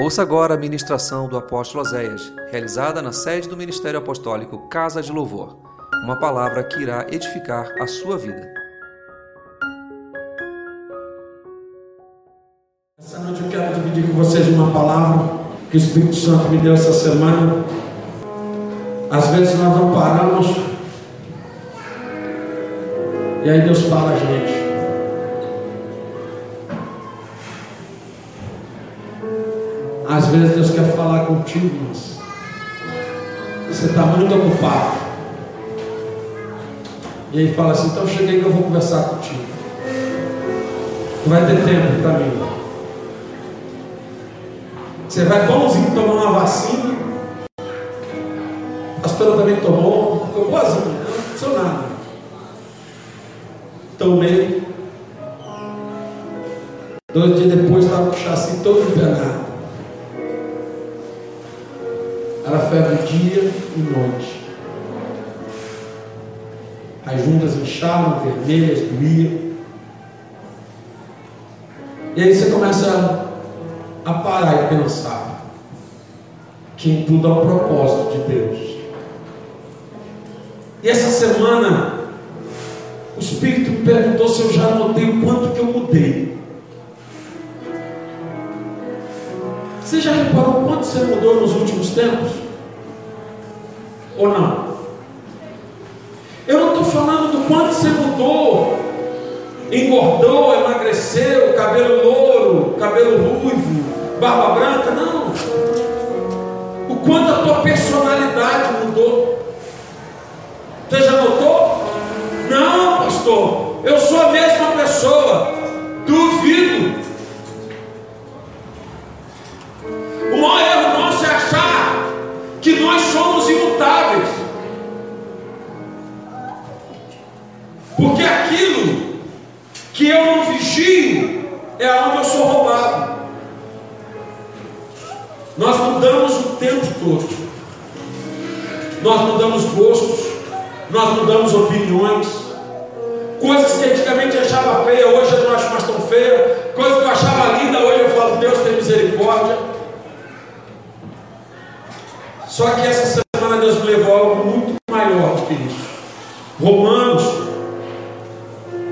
Ouça agora a ministração do apóstolo Oséias, realizada na sede do Ministério Apostólico Casa de Louvor. Uma palavra que irá edificar a sua vida. Essa noite eu quero dividir com vocês uma palavra que o Espírito Santo me deu essa semana. Às vezes nós não paramos e aí Deus fala a gente. Às vezes Deus quer falar contigo, mas você está muito ocupado. E aí fala assim, então cheguei que eu vou conversar contigo. Tu vai ter tempo para mim. Você vai bonzinho tomar uma vacina. A pastora também tomou, ficou boazinha, não aconteceu nada. Tomei. Dois dias depois estava com o chassi todo empenado. E noite. As juntas inchavam, vermelhas, doía. E aí você começa a parar e pensar que em tudo há um propósito de Deus. E essa semana, o Espírito me perguntou se eu já notei o quanto que eu mudei. Você já reparou quanto você mudou nos últimos tempos? Ou não? Eu não estou falando do quanto você mudou, engordou, emagreceu, cabelo louro, cabelo ruivo, barba branca, não. O quanto a tua personalidade mudou. Você já notou? Não, pastor, eu sou a mesma pessoa. Nós mudamos gostos, nós mudamos opiniões. Coisas que antigamente eu achava feia, hoje eu não acho mais tão feia. Coisas que eu achava linda, hoje eu falo, Deus tem misericórdia. Só que essa semana Deus me levou a algo muito maior do que isso. Romanos,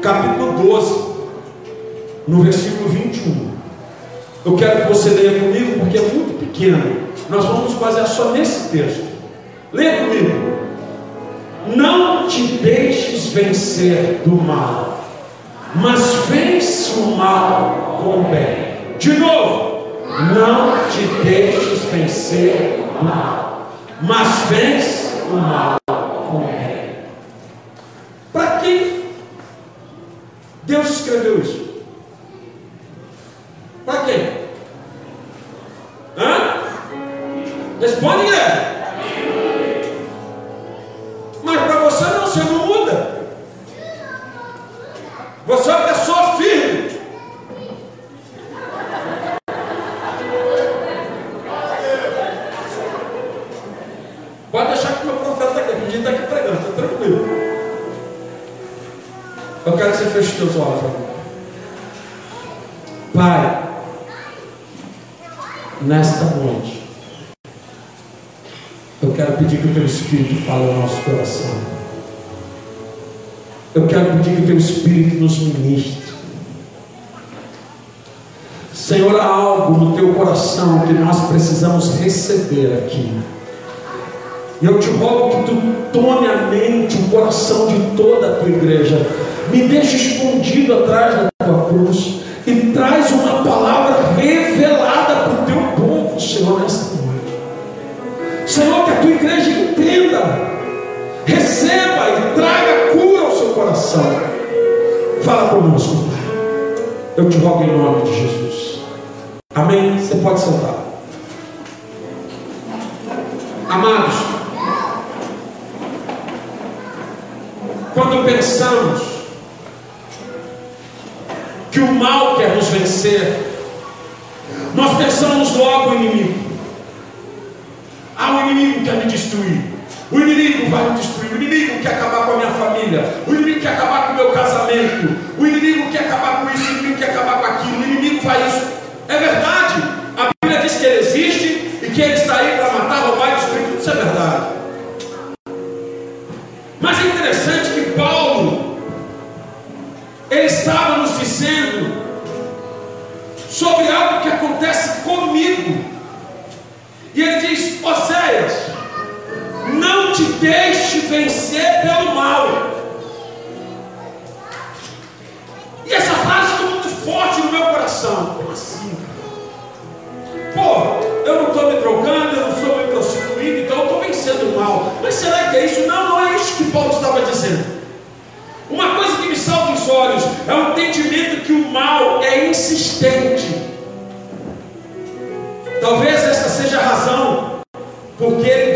capítulo 12, no versículo 21. Eu quero que você leia comigo, porque é muito pequeno. Nós vamos basear só nesse texto. Leia comigo. Não te deixes vencer do mal, mas vence o mal com o bem. De novo, não te deixes vencer do mal, mas vence o mal com o bem. Para que Deus escreveu isso? Para quem? Hã? Responde, Guilherme. Espírito fale ao nosso coração. Eu quero pedir que o teu Espírito nos ministre. Senhor, há algo no teu coração que nós precisamos receber aqui. E eu te rogo que tu tome a mente, o coração de toda a tua igreja. Me deixe escondido atrás da tua cruz. E traz uma palavra seu coração. Fala conosco, Pai. Eu te rogo em nome de Jesus. Amém? Você pode sentar. Amados, quando pensamos que o mal quer nos vencer, nós pensamos logo no inimigo. Ah, o inimigo quer me destruir. O inimigo vai me destruir. O inimigo quer acabar com a minha família. O inimigo quer acabar com o meu casamento. O inimigo quer acabar com isso. O inimigo quer acabar com aquilo. O inimigo faz isso. É verdade. A Bíblia diz que ele existe e que ele está aí para matar, roubar e destruir. Isso é verdade. Mas é interessante que Paulo, ele estava nos dizendo sobre algo que acontece comigo. E ele diz: Oséias, te deixe vencer pelo mal. E essa frase ficou muito forte no meu coração. Como assim? Pô, eu não estou me drogando, eu não sou me prostituindo, então eu estou vencendo o mal. Mas será que é isso? Não, não é isso que Paulo estava dizendo. Uma coisa que me salta os olhos é o entendimento que o mal é insistente. Talvez essa seja a razão porque ele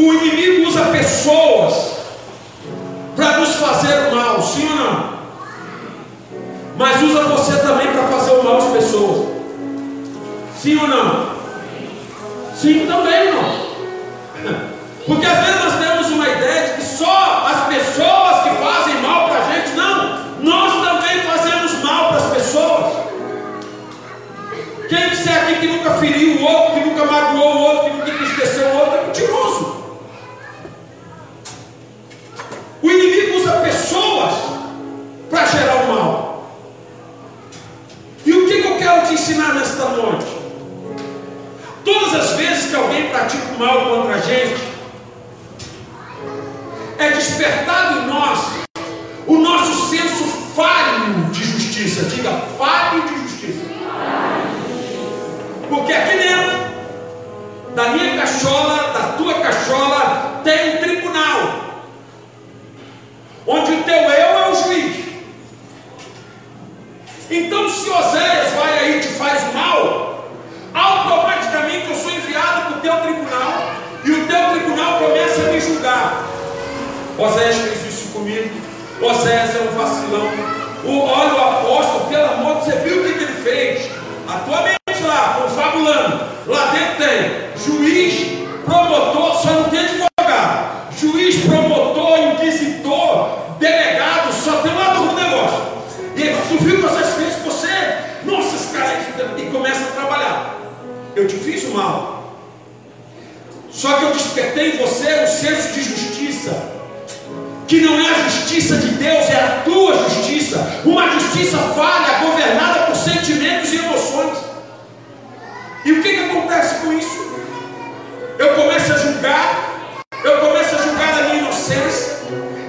O inimigo usa pessoas para nos fazer o mal, sim ou não? Mas usa você também para fazer o mal às pessoas. Sim ou não? Sim também, irmão. Porque às vezes nós temos justiça. Diga, falho de justiça. Porque aqui dentro, da minha cachola, da tua cachola, tem um tribunal. Onde o teu eu é o juiz. Então, se Oséias vai aí e te faz mal, automaticamente eu sou enviado para o teu tribunal e o teu tribunal começa a me julgar. Oséias fez isso comigo. Oséias é um vacilão. O, olha o apóstolo, pelo amor de você viu o que, ele fez? A tua mente lá, confabulando. Lá dentro tem juiz, promotor, só não tem advogado. Juiz, promotor, inquisitor, delegado, só tem lá do negócio. E aí, tu viu que você fez? Você, nossa, esse cara aí, e começa a trabalhar. Eu te fiz o mal. Só que eu despertei em você o senso de justiça que não é a justiça de Deus, é a tua justiça, uma justiça falha, governada por sentimentos e emoções. E o que, que acontece com isso? Eu começo a julgar, eu começo a julgar a minha inocência,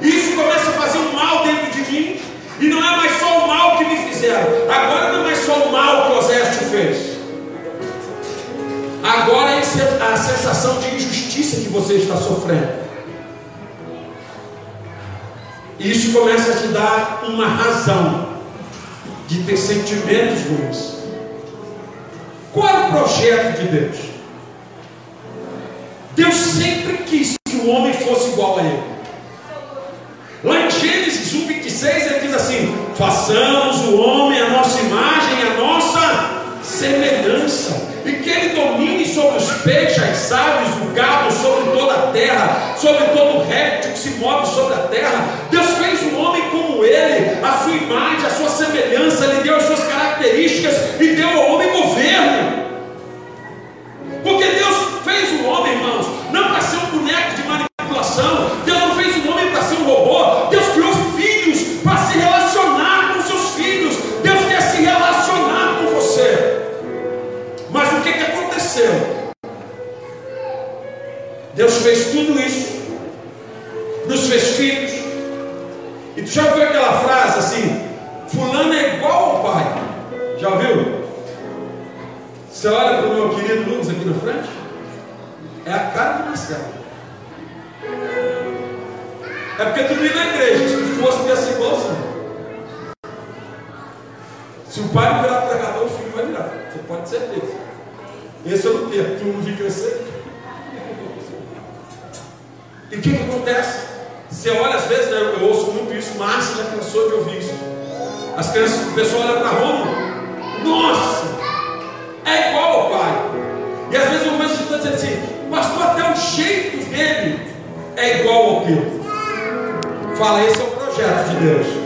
e isso começa a fazer um mal dentro de mim, e não é mais só o mal que me fizeram, agora não é mais só o mal que Osés te fez. Agora é a sensação de injustiça que você está sofrendo. Isso começa a te dar uma razão de ter sentimentos ruins. Qual é o projeto de Deus? Deus sempre quis que o homem fosse igual a ele. Lá em Gênesis 1, 26, ele diz assim: façamos o homem a nossa imagem, a nossa semelhança e que ele domine sobre os peixes, as aves, o gado, sobre toda a terra, sobre todo o Deus fez tudo isso, nos fez filhos, e tu já ouviu aquela frase assim: Fulano é igual ao pai? Já ouviu? Você olha para o meu querido Lucas aqui na frente, é a cara do Marcelo. É porque tu vive na igreja, se tu fosse essa igualzinho. Se o pai não virar pregador, o filho vai virar. Você pode ter certeza. Esse eu não tenho, tu não vi crescer. E o que, que acontece? Você olha, às vezes, né, eu, ouço muito isso, Márcia já cansou de ouvir isso. As crianças, o pessoal olha para Roma, nossa, é igual ao pai. E às vezes eu vejo gente dizendo assim, pastor, até o jeito dele é igual ao teu. Fala, esse é o projeto de Deus.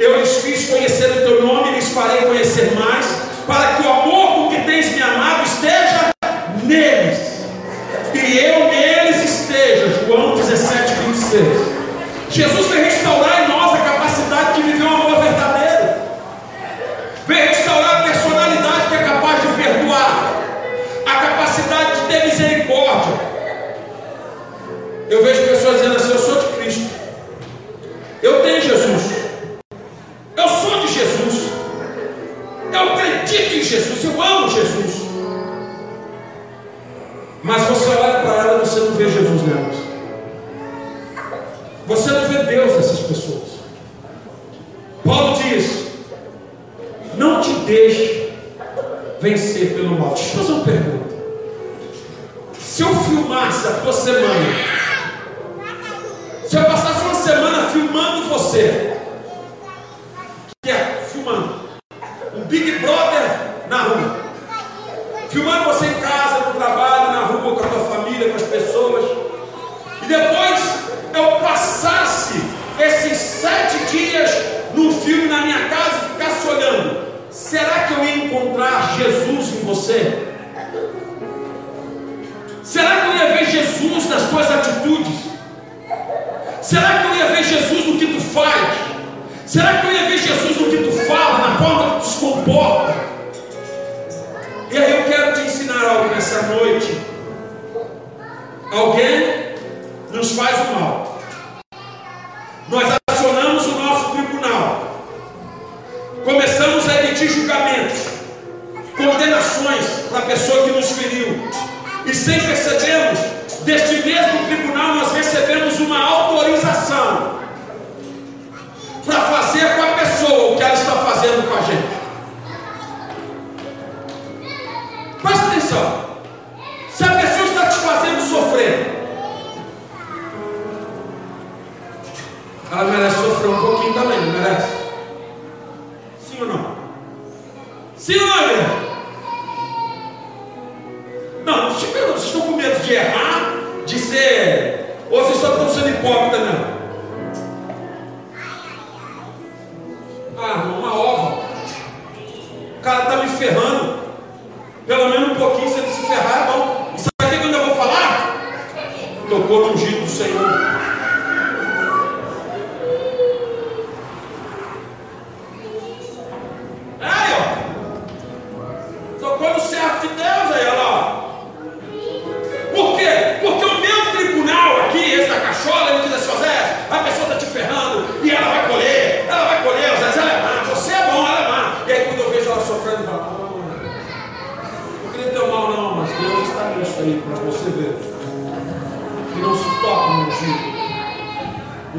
Eu lhes fiz conhecer o teu nome, lhes farei conhecer mais, para que o amor com que tens me amado esteja neles. E eu neles esteja. João 17, 26. Jesus tem Paulo, deixa eu fazer uma pergunta. Se eu filmasse a tua semana, se eu passasse uma semana filmando você, você? Será que eu ia ver Jesus nas tuas atitudes? Será que eu ia ver Jesus no que tu faz? Será que eu ia ver Jesus no que tu fala, na forma que tu se comporta? E aí eu quero te ensinar algo nessa noite. Alguém nos faz o mal. Nós e sem perceber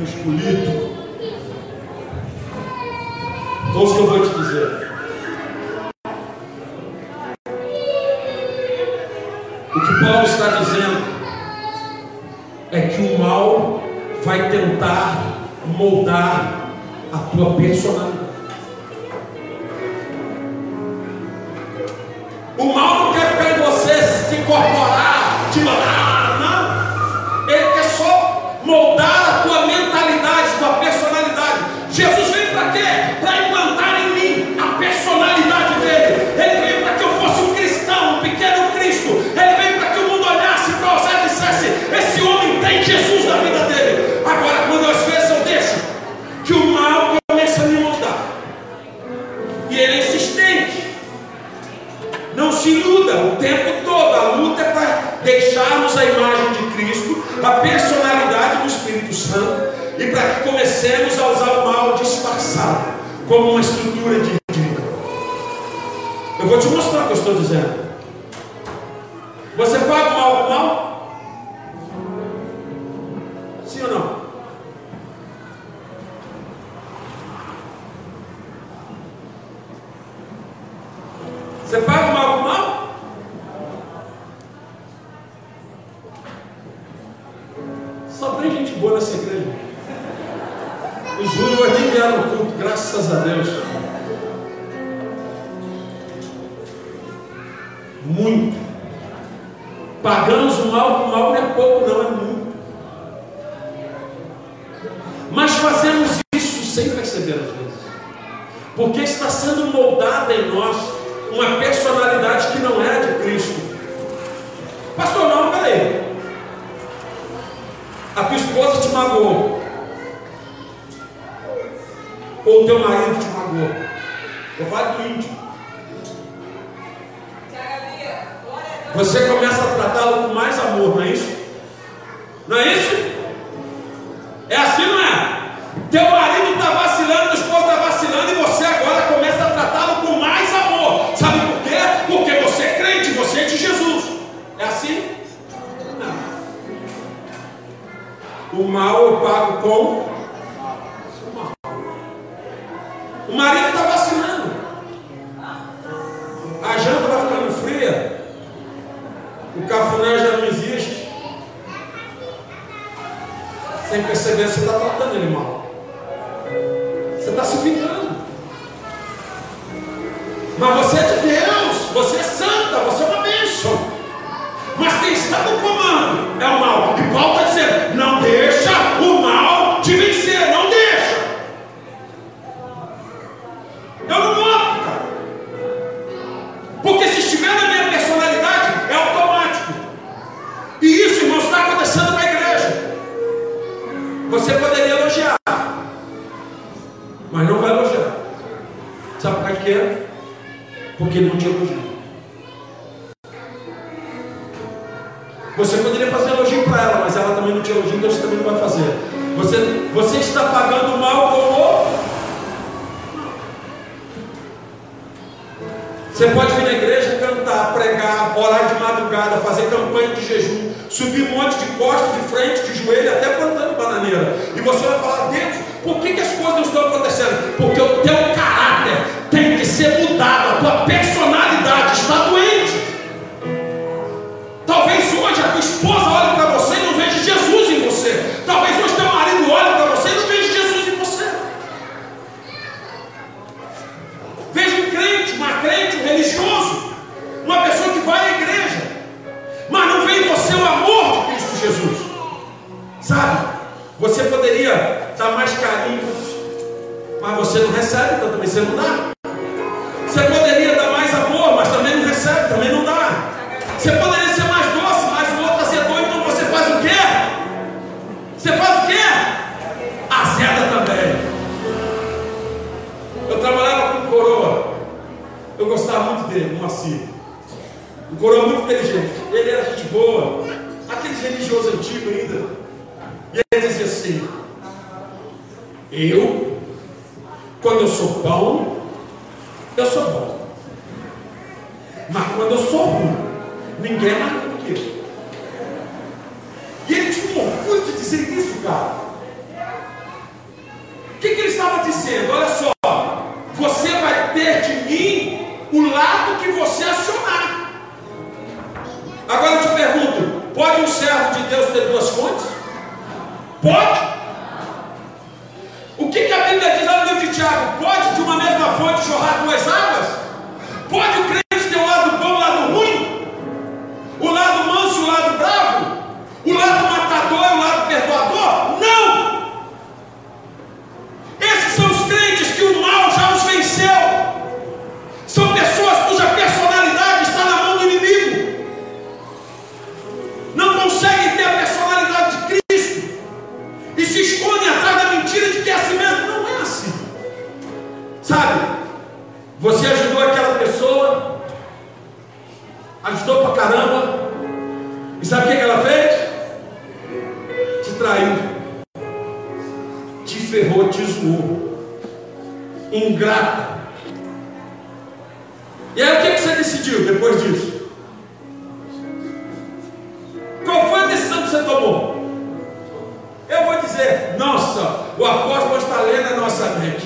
o escolhido. Então, o que eu vou te dizer. O que Paulo está dizendo é que o mal vai tentar moldar a tua personalidade. O mal não quer ficar em você se incorporar. comecemos a usar o mal disfarçado como uma estrutura de dívida. Eu vou te mostrar o que eu estou dizendo. Você paga o mal com o mal? Sim ou não? Você paga Os ruivos nem vieram no culto, graças a Deus. Muito. Pagamos o mal, o mal não é pouco, não, é muito. Mas fazemos isso sem perceber às vezes. Porque está sendo moldada em nós uma personalidade que não é de Cristo. Pastor, não, peraí. A tua esposa te magoou. Ou o teu marido te magoou. Eu falo do íntimo. Você começa a tratá-lo com mais amor, não é isso? Não é isso? É assim, não é? Teu marido está vacilando, tua esposa está vacilando e você agora começa a tratá-lo com mais amor. Sabe por quê? Porque você é crente, você é de Jesus. É assim? Não. O mal eu pago com marido está vacilando. A janta vai ficando fria. O cafuné já não existe. Sem perceber, você está tratando ele mal. Você está se vingando. Mas você é de Deus. Você é santa. Você é uma bênção. Mas quem está no comando é o mal. E Paulo está dizendo: Porque não te elogia. Você poderia fazer elogio para ela, mas ela também não te elogia, então você também não vai fazer. Você, você está pagando mal com o. Você pode vir na igreja cantar, pregar, orar de madrugada, fazer campanha de jejum, subir um monte de costas, de frente, de joelho, até plantando bananeira. E você vai falar, Deus, por que, que as coisas não estão acontecendo? Porque o teu caráter tem que ser mudado, tua personalidade Eu gostava muito dele, Moacir. Um coroa muito inteligente. Ele era gente boa. Aquele religioso antigo ainda. E ele dizia assim: Eu, quando eu sou bom, eu sou bom. Mas quando eu sou ruim, ninguém é mais do que eu. E ele tinha um orgulho de dizer isso, cara. O que, que ele estava dizendo? Olha só, você vai ter de mim o lado que você acionar. Agora eu te pergunto: pode um servo de Deus ter duas fontes? Pode? O que, que a Bíblia diz no livro de Tiago? Pode de uma mesma fonte jorrar duas águas? Pode o crente São pessoas cuja personalidade está na mão do inimigo. Não conseguem ter a personalidade de Cristo. E se escondem atrás da mentira de que é assim mesmo. Não é assim. Sabe? Você ajudou aquela pessoa. Ajudou pra caramba. E sabe o que ela fez? Te traiu. Te ferrou, te zoou. Ingrata. E aí o que, você decidiu depois disso? Qual foi a decisão que você tomou? Eu vou dizer, nossa, o apóstolo está lendo a nossa mente.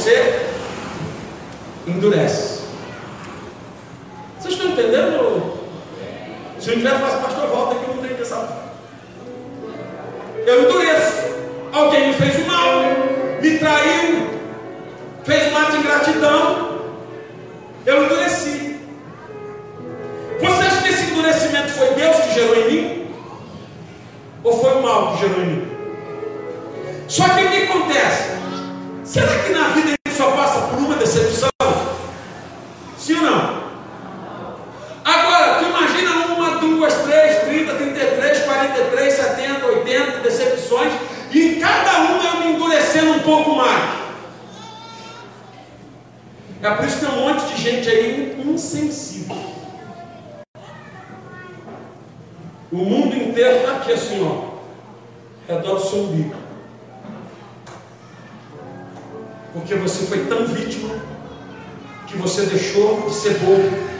Você endurece. Vocês estão entendendo? Se não tiver, faz pastor, volta aqui, eu não tenho que pensar. Eu endureço. Alguém me fez mal, me traiu, fez um ato de ingratidão. Eu endureci. Você acha que esse endurecimento foi Deus que gerou em mim? Ou foi o mal que gerou em mim? Só que o que acontece? Será que na vida ele só passa por uma decepção? Sim ou não? Agora, tu imagina uma, duas, três, 30, 33, 43, 70, 80 decepções, e em cada uma eu me endurecendo um pouco mais. É por isso que tem um monte de gente aí insensível. O mundo inteiro está aqui assim, ó, redor do seu umbigo. Porque você foi tão vítima que você deixou de ser bobo.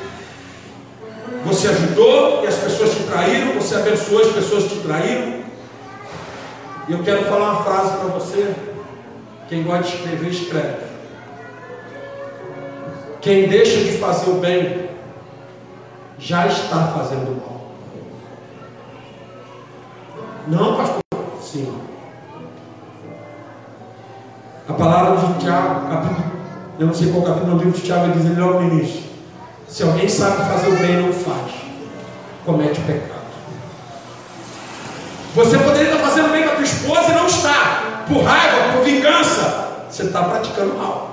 Você ajudou e as pessoas te traíram, você abençoou as pessoas te traíram. E eu quero falar uma frase para você. Quem gosta de escrever, escreve. Quem deixa de fazer o bem, já está fazendo o mal. Não, pastor? Sim. A palavra de Tiago, capítulo, eu não sei qual capítulo do livro de Tiago, diz ele logo no início. Se alguém sabe fazer o bem não faz, comete pecado. Você poderia estar fazendo bem com a tua esposa e não está, por raiva, por vingança. Você está praticando mal.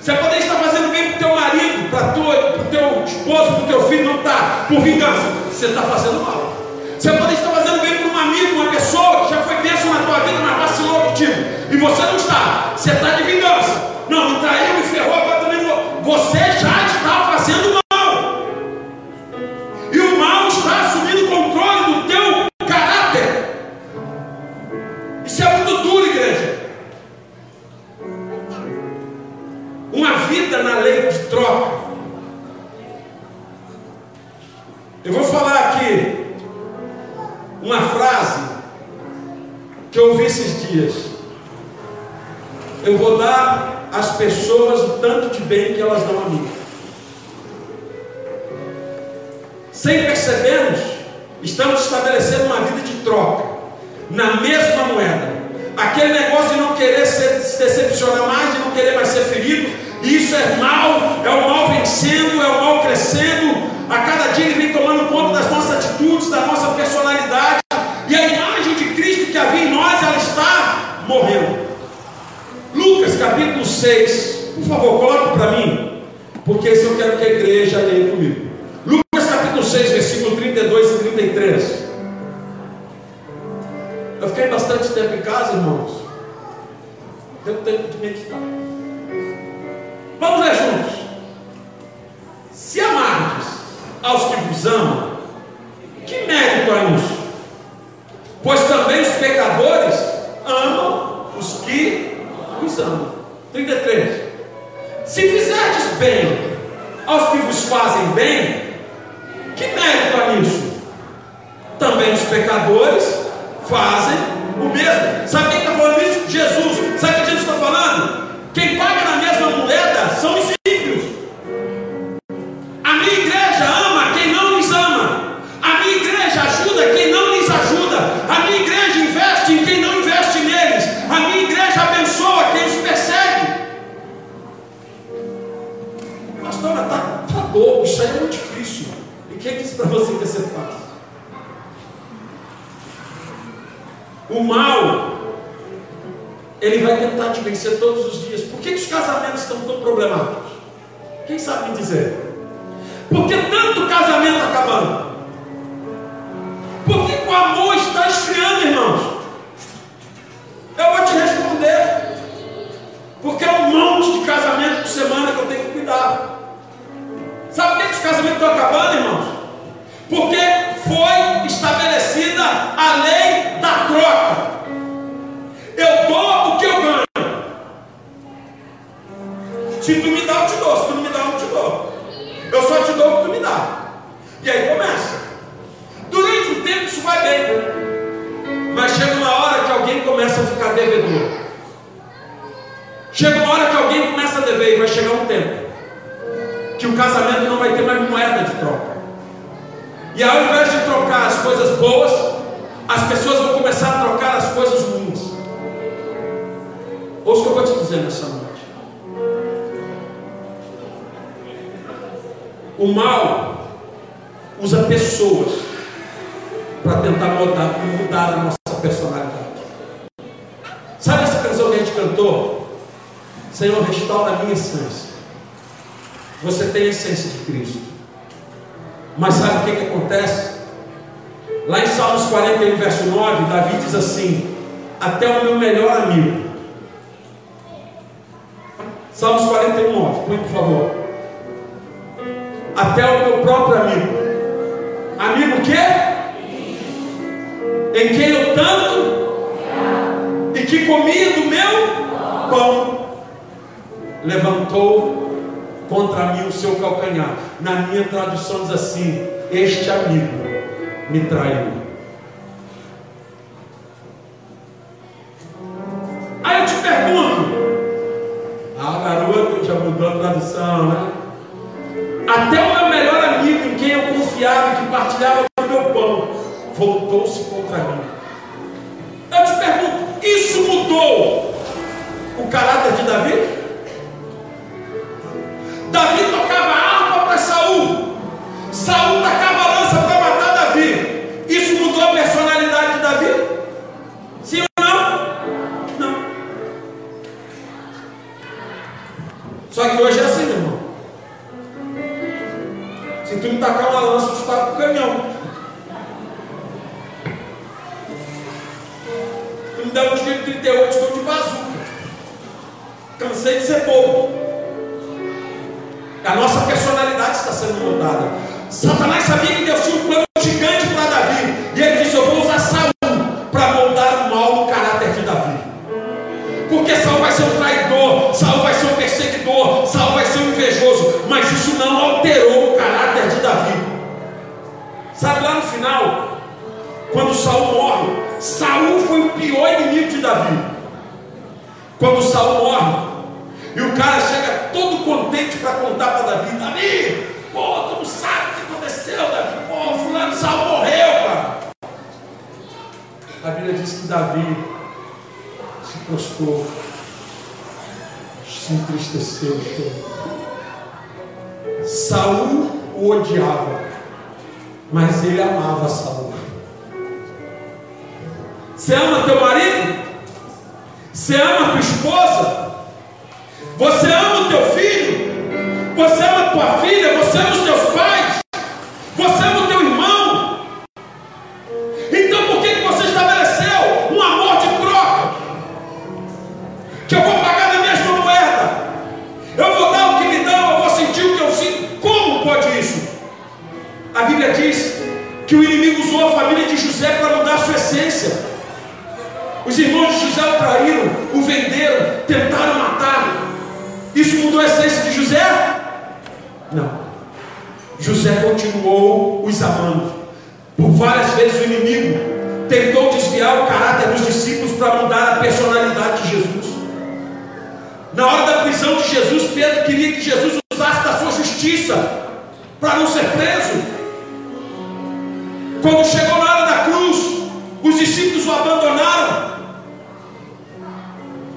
Você poderia estar fazendo bem para o teu marido, para o teu esposo, para o teu filho, não está, por vingança. Você está fazendo mal. Você poderia estar fazendo bem para um amigo, uma pessoa que E você não está. Você está de vingança. Não, me traiu, me ferrou, agora também não. Você já está fazendo mal. E o mal está assumindo o controle do teu caráter. Isso é muito duro, igreja. Uma vida na lei de troca. Eu vou falar aqui uma frase que eu ouvi esses dias. Eu vou dar às pessoas o tanto de bem que elas dão a mim. Sem percebermos, estamos estabelecendo uma vida de troca, na mesma moeda. Aquele negócio de não querer ser, se decepcionar mais, de não querer mais ser ferido, isso é mal, é o mal vencendo, é o mal crescendo. A cada dia ele vem tomando conta das nossas atitudes, da nossa personalidade, e a imagem de Cristo que havia em nós, ela está morrendo. Lucas capítulo 6, por favor, coloque para mim, porque esse eu quero que a igreja leia comigo. Casamentos estão acabando, irmãos? Porque foi estabelecida a lei da troca. Eu dou o que eu ganho. Se tu me dá, eu te dou. Se tu não me dá, eu não te dou. Eu só te dou o que tu me dá. E aí começa. Durante um tempo isso vai bem. Mas chega uma hora que alguém começa a ficar devedor. Chega uma hora que alguém começa a dever e vai chegar um tempo que o casamento não E ao invés de trocar as coisas boas, as pessoas vão começar a trocar as coisas ruins. Ouça o que eu vou te dizer nessa noite. O mal usa pessoas para tentar mudar, mudar a nossa personalidade. Sabe essa canção que a gente cantou? Senhor, restaura a minha essência. Você tem a essência de Cristo. Mas sabe o que, que acontece? Lá em Salmos 41, verso 9, Davi diz assim: Até o meu melhor amigo. Salmos 41, 9, põe por favor. Até o meu próprio amigo. Amigo o quê? Em quem eu tanto e que comia do meu pão. Levantou contra mim o seu calcanhar. Na minha tradução diz assim: Este amigo me traiu. Davi se prostrou, se entristeceu. Saul o odiava, mas ele amava Saul. Você ama teu marido? Você ama tua esposa? Você ama o teu filho? Você ama tua filha? Você ama os que o inimigo usou a família de José para mudar a sua essência. Os irmãos de José o traíram, o venderam, tentaram matá-lo. Isso mudou a essência de José? Não. José continuou os amando. Por várias vezes o inimigo tentou desviar o caráter dos discípulos para mudar a personalidade de Jesus. Na hora da prisão de Jesus, Pedro queria que Jesus usasse da sua justiça para não ser preso. Quando chegou na hora da cruz, os discípulos o abandonaram.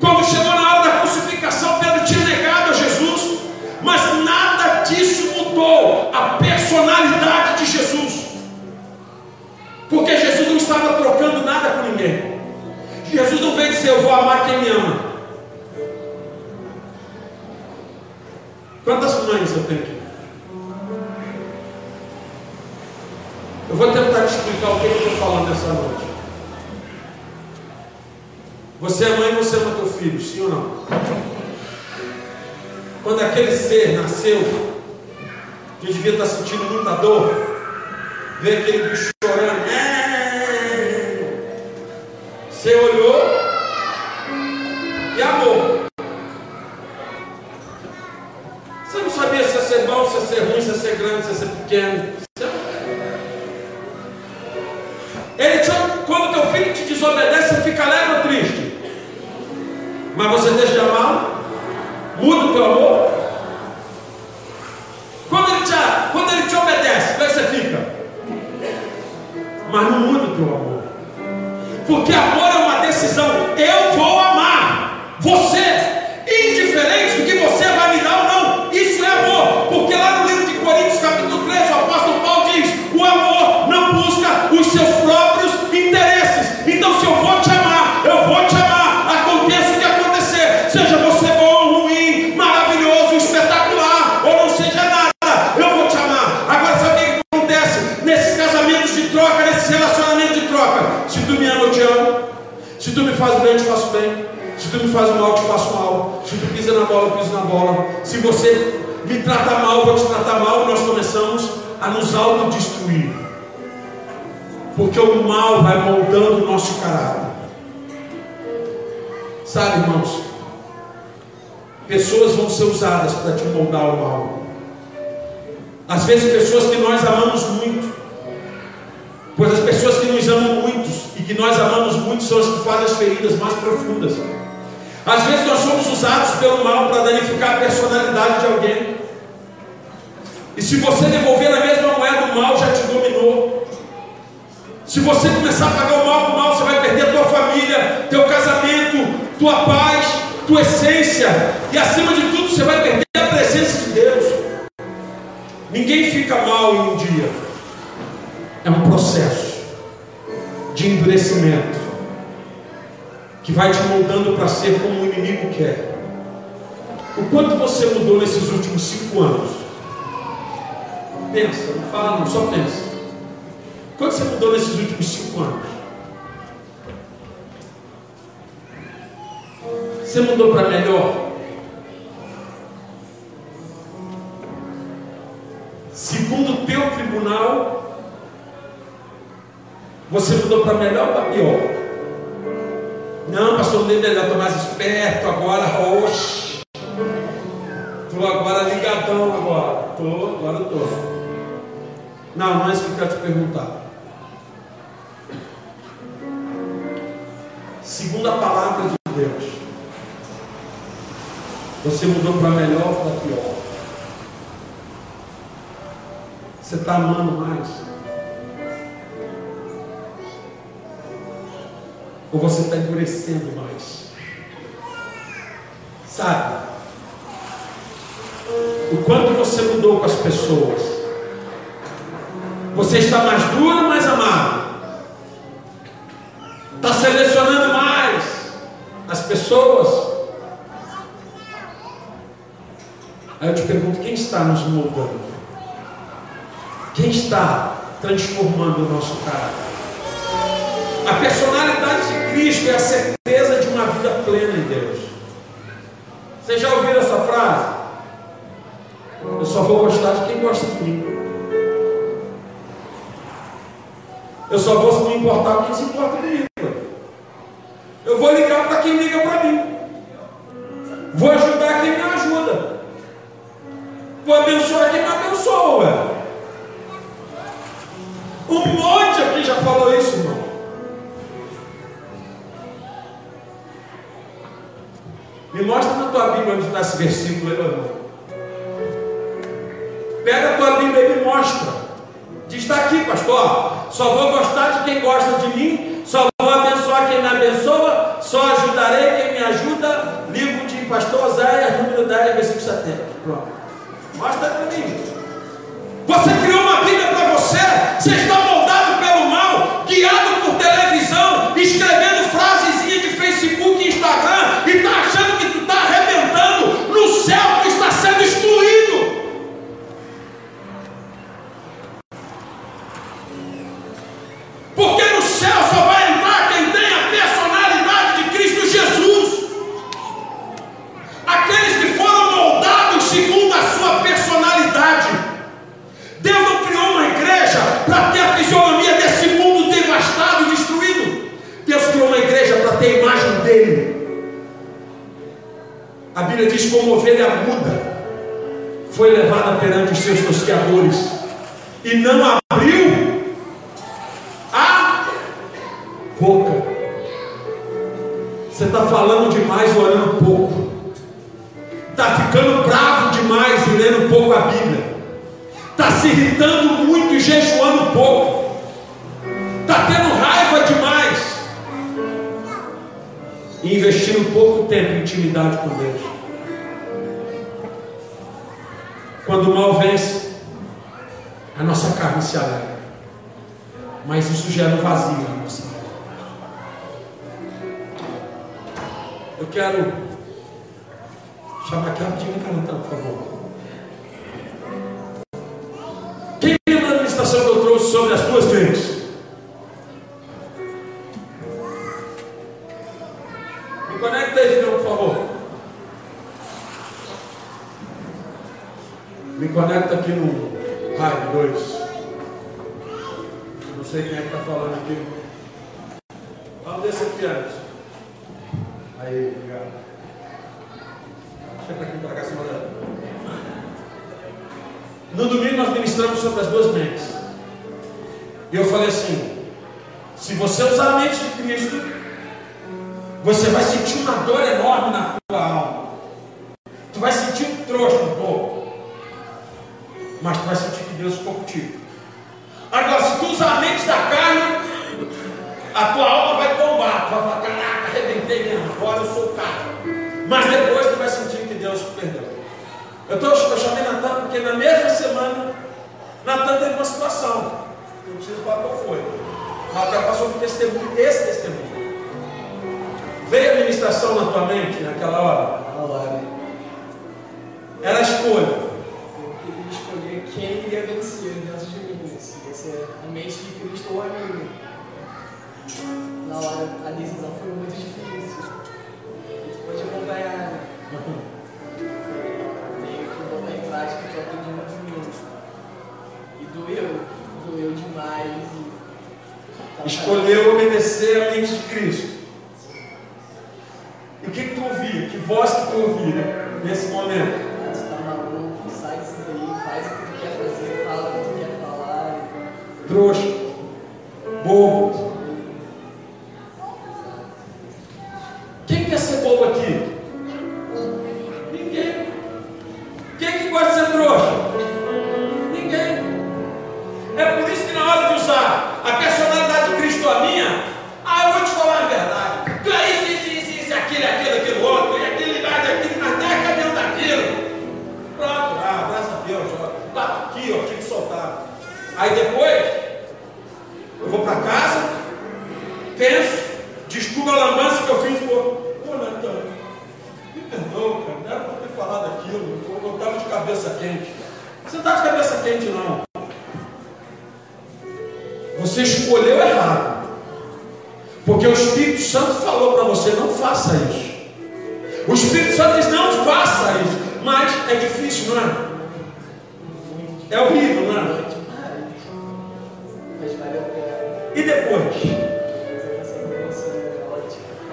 Quando chegou na hora da crucificação, Pedro tinha negado a Jesus, mas nada disso mudou a personalidade de Jesus, porque Jesus não estava trocando nada com ninguém. Jesus não veio dizer, eu vou amar quem me ama. Quantas mães eu tenho aqui? Nessa noite. Você é mãe, você ama teu filho, sim ou não? Quando aquele ser nasceu, que devia estar sentindo muita dor, vê aquele bicho chorando, bem, eu te faço bem. Se tu me faz mal, eu te faço mal. Se tu pisa na bola, eu piso na bola. Se você me trata mal, eu vou te tratar mal. Nós começamos a nos autodestruir. Porque o mal vai moldando o nosso caráter. Sabe, irmãos? Pessoas vão ser usadas para te moldar o mal. Às vezes, pessoas que nós amamos muito. Pois as pessoas que nos amam muito e que nós amamos muito são as que fazem as feridas mais profundas. Às vezes nós somos usados pelo mal para danificar a personalidade de alguém. E se você devolver na mesma moeda, o mal já te dominou. Se você começar a pagar o mal com o mal, você vai perder a tua família, teu casamento, tua paz, tua essência. E acima de tudo, você vai perder a presença de Deus. Ninguém fica mal em um dia. É um processo de endurecimento que vai te moldando para ser como o inimigo quer. O quanto você mudou nesses últimos cinco anos? Pensa, não fala não, só pensa. Quanto você mudou nesses últimos cinco anos? Você mudou para melhor? Segundo o teu tribunal, você mudou para melhor ou para pior? Não, pastor Lênin, eu estou mais esperto agora, oxe. Estou agora ligadão agora. Estou, agora estou. Não, não é isso que eu quero te perguntar. Segundo a palavra de Deus, você mudou para melhor ou para pior? Você está amando mais? Ou você está endurecendo mais? Sabe? O quanto você mudou com as pessoas? Você está mais duro ou mais amado? Está selecionando mais as pessoas? Aí eu te pergunto: quem está nos moldando? Quem está transformando o nosso caráter? A personalidade de Cristo é a certeza de uma vida plena em Deus. Vocês já ouviram essa frase? Eu só vou gostar de quem gosta de mim. Eu só vou me importar com quem se importa comigo. Eu vou ligar para quem liga para mim. Vou ajudar quem me ajuda. Vou abençoar quem me abençoa. Um monte aqui já falou isso, Me mostra na tua Bíblia onde está esse versículo aí, meu. Pega a tua Bíblia e me mostra. Diz, está aqui, pastor. Só vou gostar de quem gosta de mim. Só vou abençoar quem me abençoa. Só ajudarei quem me ajuda. Livro de pastor Oséias, número 10, versículo 70. Pronto. Mostra para mim. Você criou uma Bíblia para você. Você está seus tosqueadores e não abriu a boca. Você está falando demais, orando pouco. Está ficando bravo demais e lendo pouco a Bíblia. Está se irritando muito e jejuando pouco. Está tendo raiva demais. E investindo pouco tempo em intimidade com Deus. Quando o mal vence, a nossa carne se alegra. Mas isso gera um vazio na nossa alma. Eu quero chamar aqui rapidinho, Canatão, por favor. Ministração na tua mente naquela hora? Era a escolha. Eu queria escolher quem iria vencer dentro de mim. Se ia ser a mente de Cristo ou a minha. Na hora, a decisão foi muito difícil. Tu pode acompanhar, né? Tenho que botar em prática o que eu aprendi no domingo. E doeu. Doeu demais. E... tava- Escolheu obedecer a mente de Cristo. E o que, que tu que tu ouvia nesse momento? Diz, não faça isso. Mas é difícil, não é? É horrível, não é? E depois?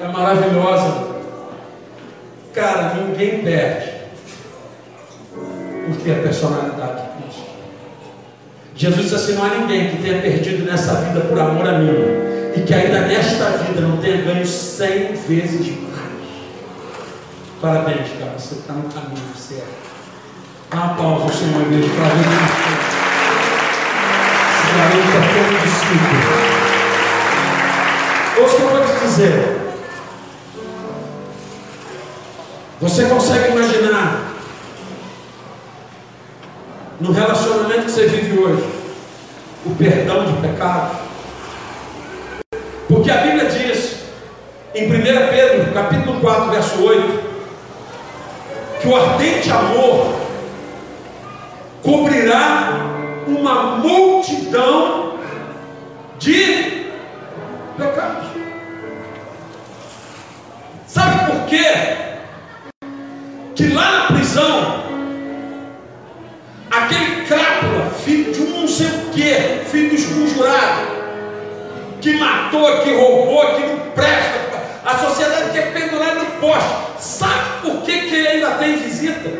É maravilhosa. Cara, ninguém perde. Porque a personalidade de Cristo. Jesus disse assim: não há ninguém que tenha perdido nessa vida por amor a mim. E que ainda nesta vida não tenha ganho cem vezes. Parabéns, cara. Você está no caminho certo. Dá uma pausa Senhor, igreja, para ver Esse garoto é todo discípulo. O que eu vou te dizer. Você consegue imaginar no relacionamento que você vive hoje o perdão de pecado? Porque a Bíblia diz em 1 Pedro, capítulo 4, verso 8, que o ardente amor cobrirá uma multidão de pecados. Sabe por quê? Que lá na prisão, aquele crápula, filho de um não sei o quê, filho do esconjurado, que matou, que roubou, que não presta, a sociedade quer pendurar no poste. Sabe por que, que ele ainda tem visita?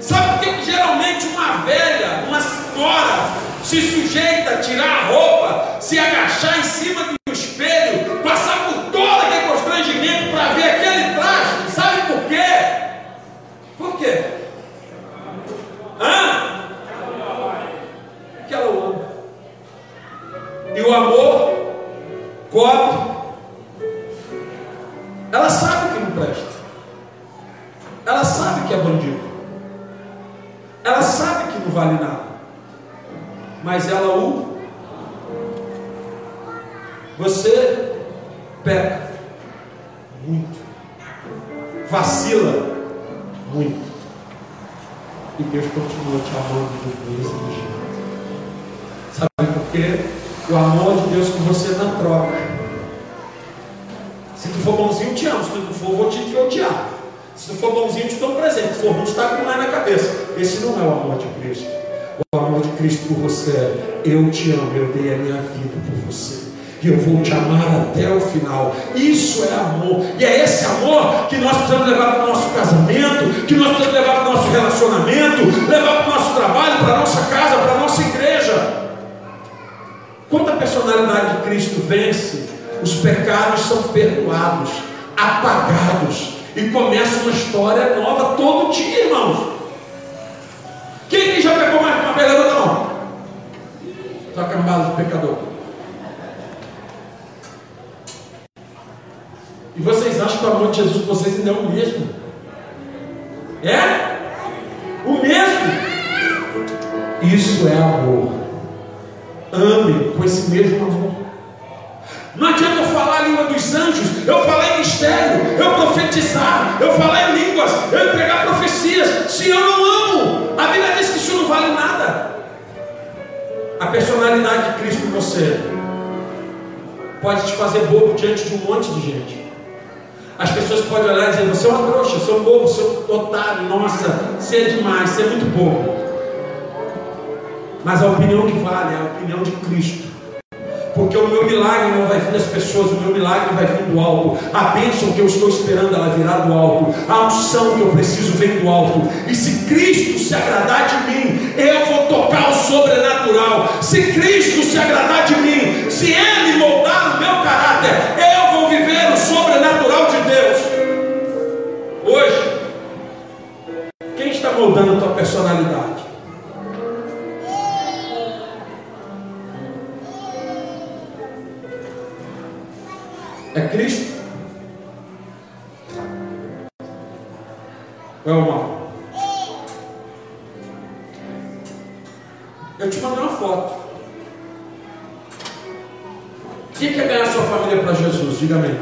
Sabe por que geralmente uma velha, uma senhora, se sujeita a tirar a roupa, se agachar em cima do espelho, passar por todo aquele constrangimento para ver aquele traje? Sabe por quê? Por quê? Hã? Porque ela o ama. E o amor cobre. Ela sabe que não presta. Ela sabe que é bandido. Ela sabe que não vale nada. Mas ela o. Você peca muito. Vacila muito. E Deus continua te amando do mesmo jeito. Sabe por quê? O amor de Deus com você na troca. For bonzinho, te amo. Se tu não for, vou te odiar. Se tu for bonzinho, te dou um presente. Se for ruim, está com lá na cabeça. Esse não é o amor de Cristo. O amor de Cristo por você é: eu te amo, eu dei a minha vida por você. E eu vou te amar até o final. Isso é amor. E é esse amor que nós precisamos levar para o nosso casamento, que nós precisamos levar para o nosso relacionamento, levar para o nosso trabalho, para a nossa casa, para a nossa igreja. Quando a personalidade de Cristo vence, os pecados são perdoados, apagados, e começa uma história nova todo dia, irmãos. Quem já pegou mais uma vez? Levanta a mão. Sua cambada de pecador. E vocês acham que o amor de Jesus vocês ainda é o mesmo? É? O mesmo? Isso é amor. Ame com esse mesmo amor. Não adianta eu falar a língua dos anjos, eu falar em mistério, eu profetizar, eu falar em línguas, eu entregar profecias, se eu não amo. A Bíblia diz que isso não vale nada. A personalidade de Cristo em você pode te fazer bobo diante de um monte de gente. As pessoas podem olhar e dizer: Você é uma trouxa, você é bobo, você é otário, nossa, você é demais, você é muito bobo. Mas a opinião que vale é a opinião de Cristo. Porque o meu milagre não vai vir das pessoas, o meu milagre vai vir do alto. A bênção que eu estou esperando, ela virá do alto. A unção que eu preciso vem do alto. E se Cristo se agradar de mim, eu vou tocar o sobrenatural. Se Cristo se agradar de mim, se Ele moldar o meu caráter, eu vou viver o sobrenatural de Deus. Hoje, quem está moldando a tua personalidade? É Cristo? Ou é o mal? Eu te mandei uma foto. Quem quer ganhar sua família para Jesus? Diga amém.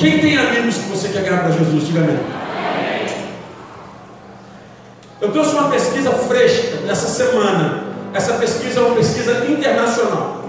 Quem tem amigos que você quer ganhar para Jesus? Diga amém. Eu trouxe uma pesquisa fresca nessa semana. Essa pesquisa é uma pesquisa internacional.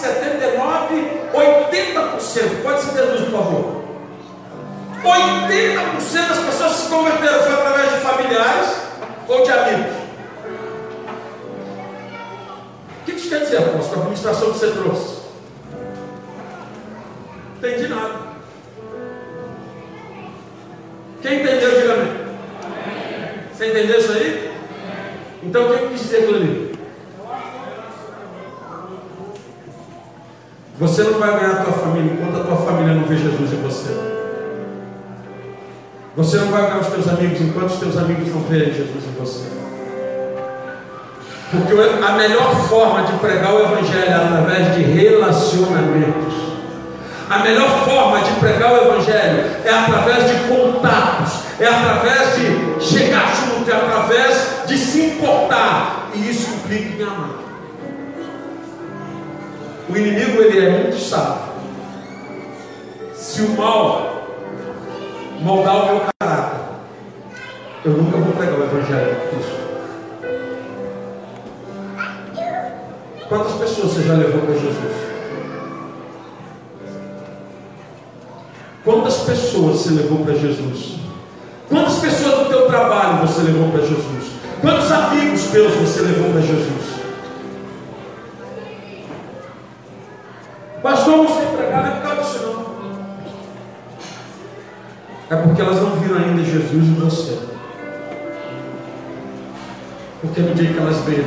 79, 80%. Pode ser deduz, por favor. 80% das pessoas se converteram foi através de familiares ou de amigos. O que isso quer dizer, apóstolo, com a administração que você trouxe? Não entendi nada. Quem entendeu, diga amém. Você entendeu isso aí? Então o que eu quis dizer aquilo ali? Você não vai ganhar a tua família enquanto a tua família não vê Jesus em você. Você não vai ganhar os teus amigos enquanto os teus amigos não verem Jesus em você. Porque a melhor forma de pregar o Evangelho é através de relacionamentos. A melhor forma de pregar o Evangelho é através de contatos, é através de chegar junto, é através de se importar. E isso implica em amar. O inimigo ele é muito sábio. Se o mal moldar o meu caráter, eu nunca vou pregar o Evangelho. Quantas pessoas você já levou para Jesus? Quantas pessoas você levou para Jesus? Quantas pessoas do teu trabalho você levou para Jesus? Quantos amigos teus você levou para Jesus? Pastor, você pregar não é por causa disso não. É porque elas não viram ainda Jesus em você. Porque no dia que elas verem,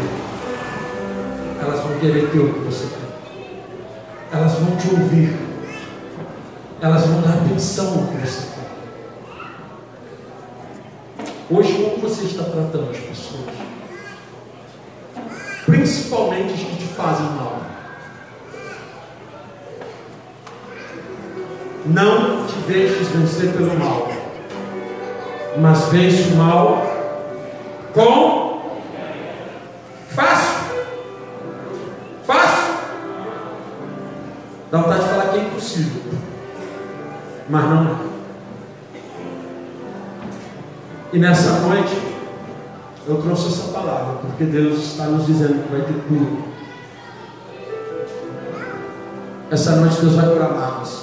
elas vão querer ter o que você tem. Elas vão te ouvir. Elas vão dar atenção ao que você tem. Hoje, como você está tratando as pessoas? Principalmente as que te fazem mal. Não te deixes vencer pelo mal, mas vence o mal com fácil. Fácil. Dá vontade de falar que é impossível, mas não é. E nessa noite, eu trouxe essa palavra, porque Deus está nos dizendo que vai ter tudo. Essa noite Deus vai curar mágoas.